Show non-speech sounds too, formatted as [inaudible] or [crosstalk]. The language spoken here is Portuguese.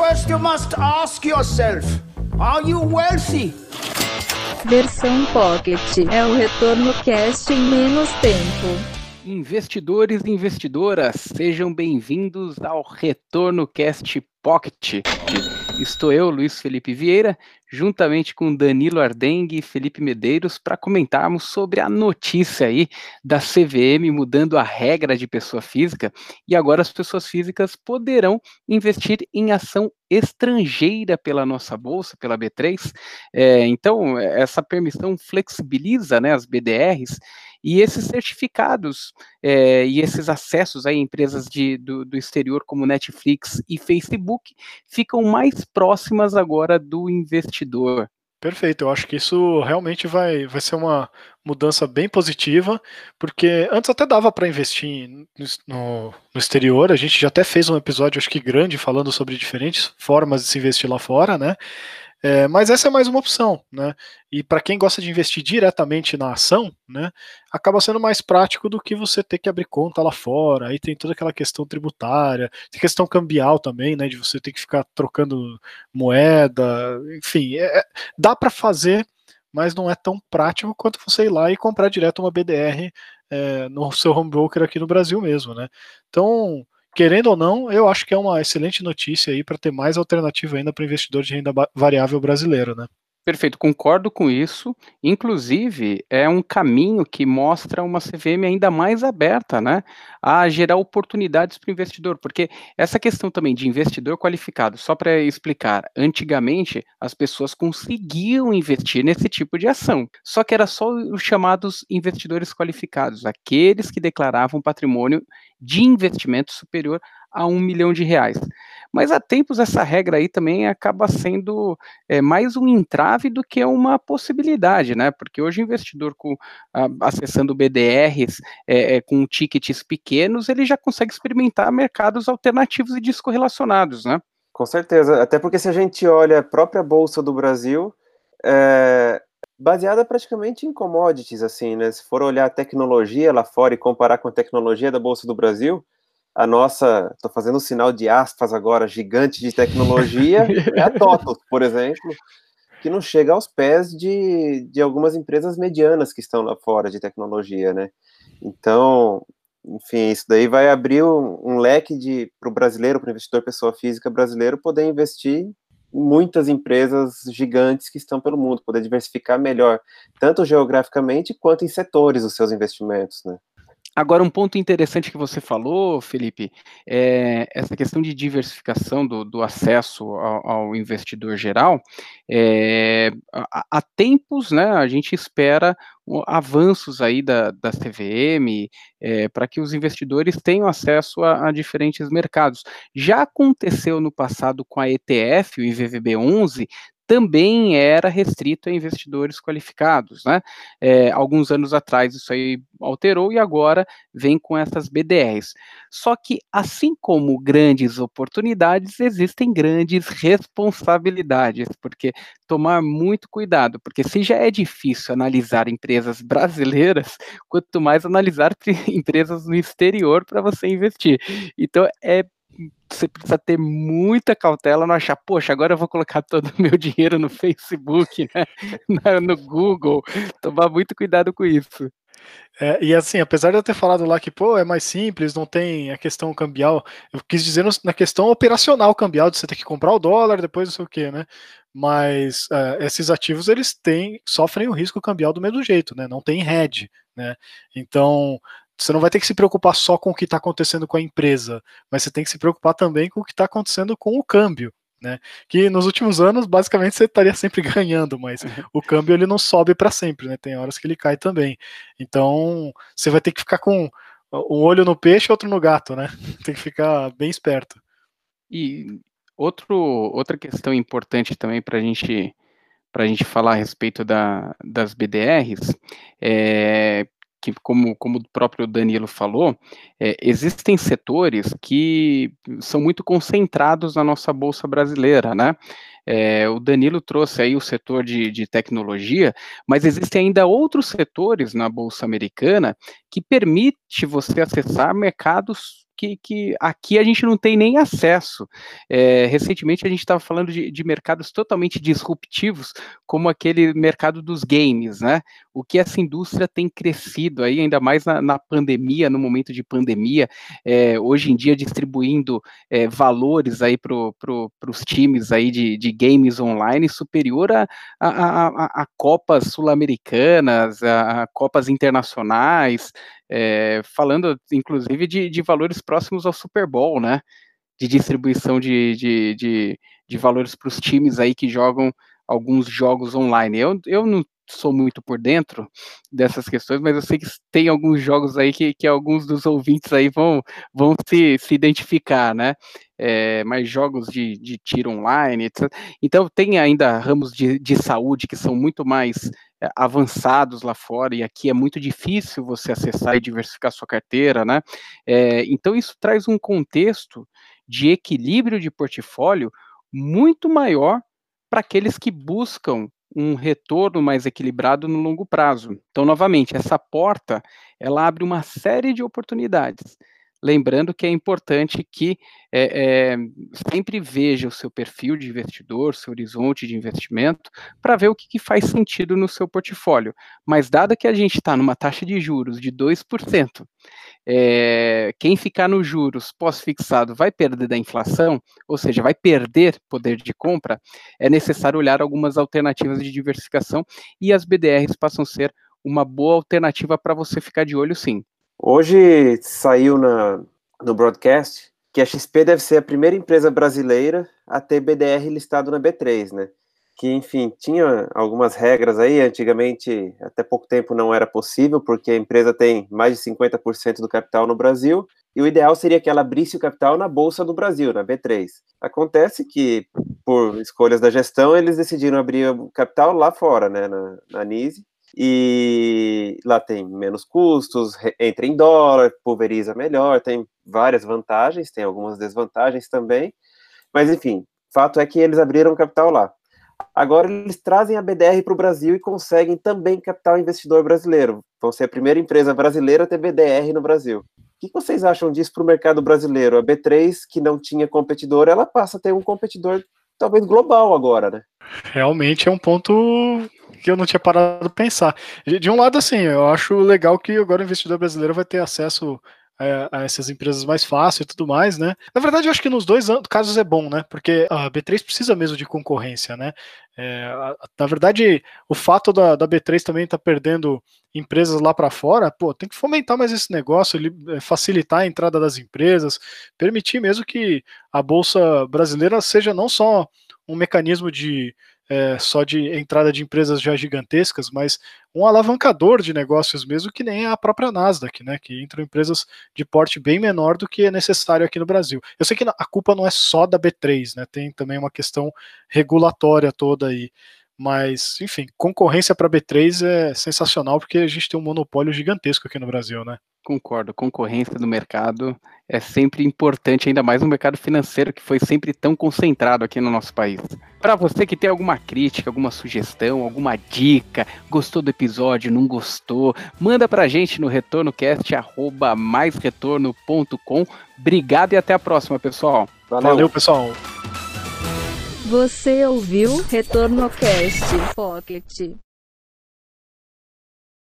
First you must ask yourself, are you wealthy? Versão Pocket é o retorno cast em menos tempo. Investidores e investidoras, sejam bem-vindos ao Retorno Cast Pocket. Estou eu, Luiz Felipe Vieira, juntamente com Danilo Ardengue e Felipe Medeiros, para comentarmos sobre a notícia aí da CVM mudando a regra de pessoa física e agora as pessoas físicas poderão investir em ação estrangeira pela nossa bolsa, pela B3. É, então, essa permissão flexibiliza né, as BDRs e esses certificados é, e esses acessos a empresas de, do, do, exterior como Netflix e Facebook ficam mais próximas agora do investidor. Perfeito, eu acho que isso realmente vai, vai ser uma mudança bem positiva, porque antes até dava para investir no, no, exterior, a gente já até fez um episódio, acho que grande, falando sobre diferentes formas de se investir lá fora, né? É, mas essa é mais uma opção, né? E para quem gosta de investir diretamente na ação, né, acaba sendo mais prático do que você ter que abrir conta lá fora. Aí tem toda aquela questão tributária, tem questão cambial também, né, de você ter que ficar trocando moeda, enfim, é, é dá para fazer, mas não é tão prático quanto você ir lá e comprar direto uma BDR é, no seu home broker aqui no Brasil mesmo, né? Então querendo ou não, eu acho que é uma excelente notícia aí para ter mais alternativa ainda para investidor de renda variável brasileiro, né? Perfeito, concordo com isso. Inclusive, é um caminho que mostra uma CVM ainda mais aberta, né, a gerar oportunidades para o investidor, porque essa questão também de investidor qualificado, só para explicar, antigamente as pessoas conseguiam investir nesse tipo de ação, só que era só os chamados investidores qualificados, aqueles que declaravam patrimônio de investimento superior a um milhão de reais. Mas há tempos essa regra aí também acaba sendo é, mais um entrave do que uma possibilidade, né? Porque hoje o investidor com, a, acessando BDRs é, é, com tickets pequenos, ele já consegue experimentar mercados alternativos e descorrelacionados, né? Com certeza, até porque se a gente olha a própria Bolsa do Brasil, é, baseada praticamente em commodities, assim, né? Se for olhar a tecnologia lá fora e comparar com a tecnologia da Bolsa do Brasil, a nossa, estou fazendo um sinal de aspas agora, gigante de tecnologia, [laughs] é a TOTO, por exemplo, que não chega aos pés de, de algumas empresas medianas que estão lá fora de tecnologia, né? Então, enfim, isso daí vai abrir um, um leque para o brasileiro, para o investidor pessoa física brasileiro, poder investir em muitas empresas gigantes que estão pelo mundo, poder diversificar melhor, tanto geograficamente quanto em setores os seus investimentos, né? Agora, um ponto interessante que você falou, Felipe, é essa questão de diversificação do, do acesso ao, ao, investidor geral. É, há, tempos, né, a gente espera avanços aí da, da CVM é, para que os investidores tenham acesso a, a, diferentes mercados. Já aconteceu no passado com a ETF, o IVVB 11, também era restrito a investidores qualificados, né? É, alguns anos atrás isso aí alterou e agora vem com essas BDRs. Só que, assim como grandes oportunidades, existem grandes responsabilidades, porque tomar muito cuidado, porque se já é difícil analisar empresas brasileiras, quanto mais analisar [laughs] empresas no exterior para você investir. Então, é você precisa ter muita cautela não achar, poxa, agora eu vou colocar todo o meu dinheiro no Facebook, né? [laughs] no Google. Tomar muito cuidado com isso. É, e assim, apesar de eu ter falado lá que, pô, é mais simples, não tem a questão cambial, eu quis dizer na questão operacional cambial, de você ter que comprar o dólar, depois não sei o que, né? Mas uh, esses ativos, eles têm, sofrem o risco cambial do mesmo jeito, né? Não tem hedge, né? Então, você não vai ter que se preocupar só com o que está acontecendo com a empresa, mas você tem que se preocupar também com o que está acontecendo com o câmbio. Né? Que nos últimos anos, basicamente, você estaria sempre [laughs] ganhando, mas uhum. o câmbio ele não sobe para sempre, né? Tem horas que ele cai também. Então, você vai ter que ficar com um olho no peixe e outro no gato, né? [laughs] Tem que ficar bem esperto. E outro, outra questão importante também para gente, a gente falar a respeito da, das BDRs é que, como, como o próprio Danilo falou, é, existem setores que são muito concentrados na nossa Bolsa Brasileira, né? É, o Danilo trouxe aí o setor de, de, tecnologia, mas existem ainda outros setores na Bolsa Americana que permite você acessar mercados que, que aqui a gente não tem nem acesso. É, recentemente a gente estava falando de, de, mercados totalmente disruptivos, como aquele mercado dos games, né? O que essa indústria tem crescido aí, ainda mais na, na pandemia, no momento de pandemia, é, hoje em dia distribuindo é, valores aí para pro, os times aí de, de games online superior a, a, a, a Copas Sul-Americanas, a, a Copas Internacionais, é, falando inclusive de, de, valores próximos ao Super Bowl, né? De distribuição de, de, de, de valores para os times aí que jogam alguns jogos online. Eu, eu não sou muito por dentro dessas questões, mas eu sei que tem alguns jogos aí que, que alguns dos ouvintes aí vão, vão se, se identificar, né? É, mais jogos de, de tiro online, etc. Então tem ainda ramos de, de saúde que são muito mais é, avançados lá fora, e aqui é muito difícil você acessar e diversificar sua carteira, né? É, então isso traz um contexto de equilíbrio de portfólio muito maior para aqueles que buscam um retorno mais equilibrado no longo prazo. Então, novamente, essa porta ela abre uma série de oportunidades. Lembrando que é importante que é, é, sempre veja o seu perfil de investidor, seu horizonte de investimento, para ver o que, que, faz sentido no seu portfólio. Mas, dado que a gente está numa taxa de juros de 2%, é, quem ficar nos juros pós-fixado vai perder da inflação, ou seja, vai perder poder de compra, é necessário olhar algumas alternativas de diversificação e as BDRs passam a ser uma boa alternativa para você ficar de olho, sim. Hoje saiu na, no broadcast que a XP deve ser a primeira empresa brasileira a ter BDR listado na B3, né? Que, enfim, tinha algumas regras aí, antigamente, até pouco tempo não era possível, porque a empresa tem mais de 50% do capital no Brasil, e o ideal seria que ela abrisse o capital na Bolsa do Brasil, na B3. Acontece que, por escolhas da gestão, eles decidiram abrir o capital lá fora, né, na, na NISE, e lá tem menos custos, entra em dólar, pulveriza melhor, tem várias vantagens, tem algumas desvantagens também, mas enfim, fato é que eles abriram capital lá. Agora eles trazem a BDR para o Brasil e conseguem também captar o investidor brasileiro. Vão ser a primeira empresa brasileira a ter BDR no Brasil. O que vocês acham disso para o mercado brasileiro? A B3, que não tinha competidor, ela passa a ter um competidor talvez global agora, né? Realmente é um ponto que eu não tinha parado de pensar. De um lado, assim, eu acho legal que agora o investidor brasileiro vai ter acesso a, a essas empresas mais fácil e tudo mais, né? Na verdade, eu acho que nos dois casos é bom, né? Porque a B3 precisa mesmo de concorrência, né? É, na verdade, o fato da, da B3 também estar tá perdendo empresas lá para fora, pô, tem que fomentar mais esse negócio, é, facilitar a entrada das empresas, permitir mesmo que a bolsa brasileira seja não só um mecanismo de é, só de entrada de empresas já gigantescas, mas um alavancador de negócios mesmo, que nem a própria Nasdaq, né, que entram empresas de porte bem menor do que é necessário aqui no Brasil. Eu sei que a culpa não é só da B3, né, tem também uma questão regulatória toda aí. Mas, enfim, concorrência para B3 é sensacional porque a gente tem um monopólio gigantesco aqui no Brasil, né? Concordo, concorrência do mercado é sempre importante, ainda mais no mercado financeiro que foi sempre tão concentrado aqui no nosso país. Para você que tem alguma crítica, alguma sugestão, alguma dica, gostou do episódio, não gostou, manda pra gente no retornocast@maisretorno.com. Obrigado e até a próxima, pessoal. Valeu, Valeu pessoal. Você ouviu Retorno Cast Pocket.